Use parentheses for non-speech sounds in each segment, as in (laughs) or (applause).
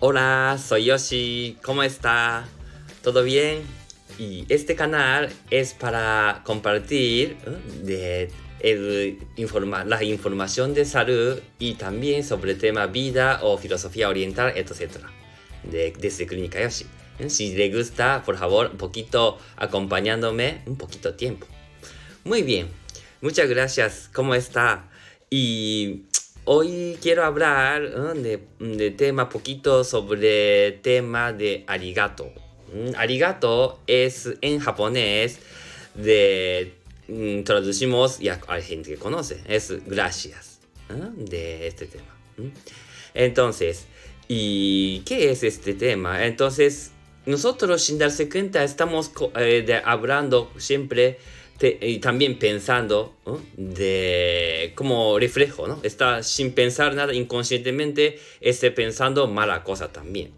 Hola, soy Yoshi. ¿Cómo está? ¿Todo bien? Y este canal es para compartir ¿eh? de el informa la información de salud y también sobre el tema vida o filosofía oriental, etc. De, desde Clínica Yoshi. ¿Eh? Si le gusta, por favor, un poquito acompañándome, un poquito tiempo. Muy bien, muchas gracias. ¿Cómo está? Y hoy quiero hablar ¿eh? de, de tema poquito sobre tema de arigato. ¿Mm? Arigato es en japonés de mm, traducimos y hay gente que conoce es gracias ¿eh? de este tema. Entonces, ¿y qué es este tema? Entonces, nosotros sin darse cuenta estamos eh, de, hablando siempre te, y también pensando ¿no? de como reflejo, ¿no? Está sin pensar nada inconscientemente, esté pensando mala cosa también.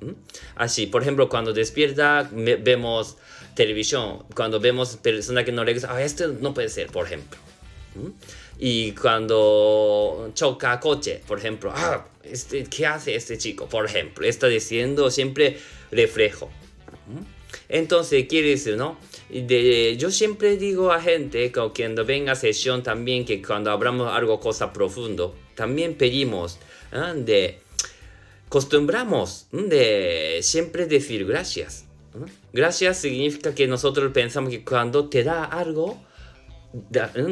¿Mm? Así, por ejemplo, cuando despierta vemos televisión, cuando vemos personas que no le gusta, ah, esto no puede ser, por ejemplo. ¿Mm? Y cuando choca coche, por ejemplo, ah, este, ¿qué hace este chico? Por ejemplo, está diciendo siempre reflejo. ¿Mm? Entonces, quiere decir, ¿no? De, yo siempre digo a gente que cuando venga sesión también que cuando hablamos algo cosa profundo, también pedimos ¿eh? de costumbramos de siempre decir gracias. Gracias significa que nosotros pensamos que cuando te da algo,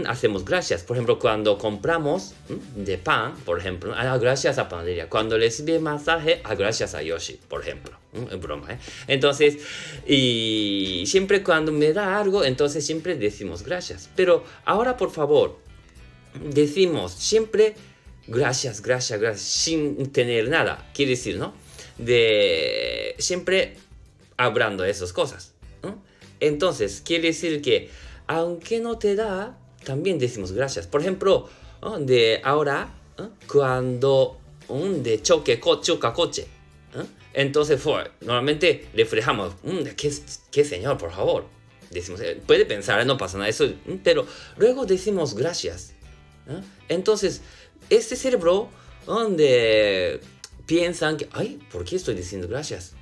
hacemos gracias. Por ejemplo, cuando compramos de pan, por ejemplo, ah, gracias a panadería. Cuando recibe masaje, ah, gracias a Yoshi, por ejemplo. Es broma, ¿eh? Entonces, y siempre cuando me da algo, entonces siempre decimos gracias. Pero ahora, por favor, decimos siempre gracias, gracias, gracias, sin tener nada. Quiere decir, ¿no? De siempre hablando de esas cosas. Entonces, quiere decir que aunque no te da, también decimos gracias. Por ejemplo, de ahora, cuando de choque, choca coche, entonces normalmente reflejamos, mmm, ¿qué, ¿qué señor, por favor? Decimos, eh, puede pensar, no pasa nada, eso, pero luego decimos gracias. Entonces, este cerebro, donde piensan que, ay, ¿por qué estoy diciendo gracias?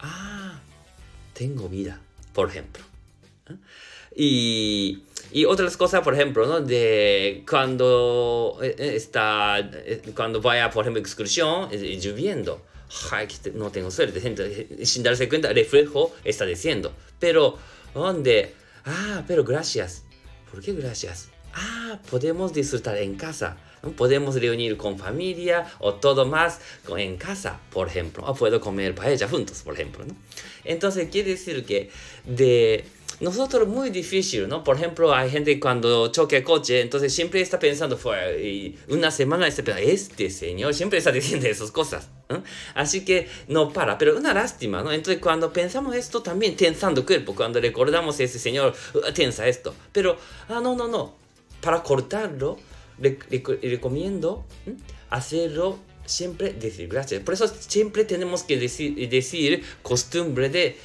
Ah, tengo vida, por ejemplo. Y, y, otras cosas, por ejemplo, ¿no? De cuando eh, está, cuando vaya, por ejemplo, excursión, lloviendo. Ay, no tengo suerte. Sin darse cuenta, el reflejo está diciendo. Pero, ¿dónde? Ah, pero gracias. ¿Por qué gracias? Ah, podemos disfrutar en casa. Podemos reunir con familia o todo más en casa, por ejemplo. O puedo comer paella juntos, por ejemplo. ¿no? Entonces, quiere decir que de nosotros muy difícil, ¿no? Por ejemplo, hay gente cuando choque el coche, entonces siempre está pensando, fue, y una semana está pensando, este señor siempre está (laughs) diciendo esas cosas. Así que no para, pero una lástima, ¿no? Entonces cuando pensamos esto también tensando el cuerpo, cuando recordamos a ese señor, uh, tensa esto, pero, ah, no, no, no, para cortarlo, le, le, le recomiendo ¿sí? hacerlo siempre decir gracias. Por eso siempre tenemos que decir, decir costumbre de,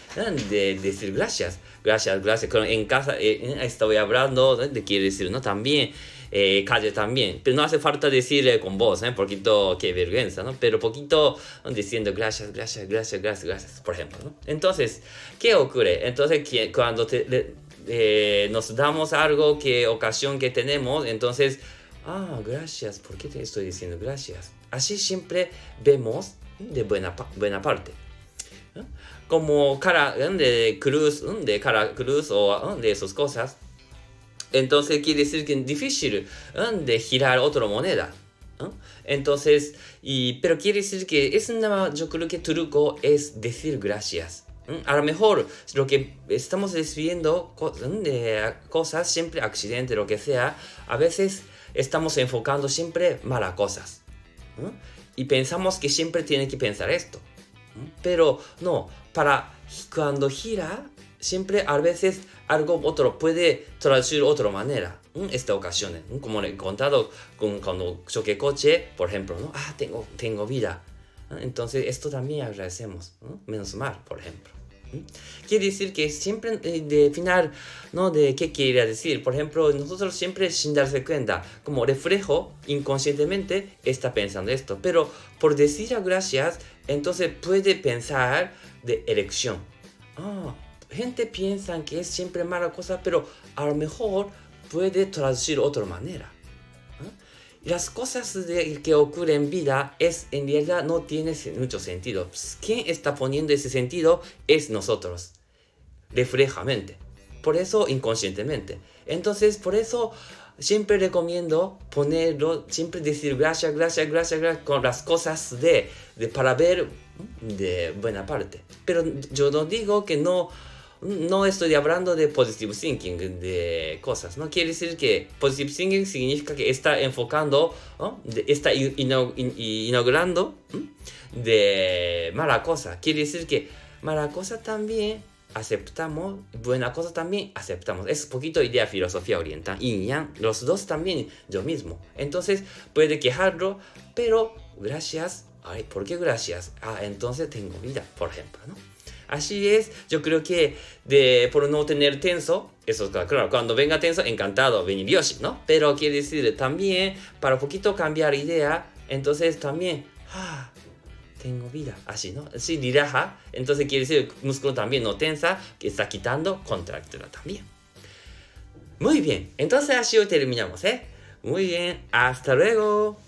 de decir gracias. Gracias, gracias. En casa eh, estoy hablando de quiere decir, ¿no? También, eh, calle también. Pero no hace falta decir con voz, ¿eh? Poquito, qué vergüenza, ¿no? Pero poquito diciendo gracias, gracias, gracias, gracias, gracias, por ejemplo, ¿no? Entonces, ¿qué ocurre? Entonces, cuando te, eh, nos damos algo, que ocasión que tenemos, entonces, ah, gracias, ¿por qué te estoy diciendo gracias? Así siempre vemos de buena, buena parte. Como cara de cruz, de cara cruz o de esas cosas. Entonces quiere decir que es difícil de girar otra moneda. Entonces, y, pero quiere decir que es una, yo creo que truco es decir gracias. A lo mejor lo que estamos recibiendo de cosas, siempre accidente, lo que sea, a veces estamos enfocando siempre malas cosas. Y pensamos que siempre tiene que pensar esto. Pero no, para cuando gira, siempre a veces algo otro puede traducir otra manera. Esta ocasión, como he contado con, cuando choque coche, por ejemplo, ¿no? ah, tengo, tengo vida. Entonces, esto también agradecemos. Menos mal, por ejemplo. Quiere decir que siempre eh, de final, ¿no? De qué quiere decir. Por ejemplo, nosotros siempre sin darse cuenta, como reflejo, inconscientemente está pensando esto. Pero por decir gracias, entonces puede pensar de elección. Ah, gente piensa que es siempre mala cosa, pero a lo mejor puede traducir otra manera. Las cosas que ocurren en vida es en realidad no tiene mucho sentido. Pues, ¿Quién está poniendo ese sentido? Es nosotros. Reflejamente. Por eso inconscientemente. Entonces, por eso siempre recomiendo ponerlo, siempre decir gracias, gracias, gracias, gracias con las cosas de, de para ver de buena parte. Pero yo no digo que no no estoy hablando de positive thinking, de cosas, ¿no? Quiere decir que positive thinking significa que está enfocando, está inaugurando de mala cosa. Quiere decir que mala cosa también aceptamos, buena cosa también aceptamos. Es poquito idea filosofía oriental. Y yang, los dos también yo mismo. Entonces puede quejarlo, pero gracias. ¿por qué gracias? Ah, entonces tengo vida, por ejemplo. Así es, yo creo que de, por no tener tenso, eso claro, cuando venga tenso, encantado, venir Yoshi, ¿no? Pero quiere decir también, para un poquito cambiar idea, entonces también, ah, tengo vida, así, ¿no? Sí, relaja, entonces quiere decir, músculo también no tensa, que está quitando contractura también. Muy bien, entonces así hoy terminamos, ¿eh? Muy bien, hasta luego.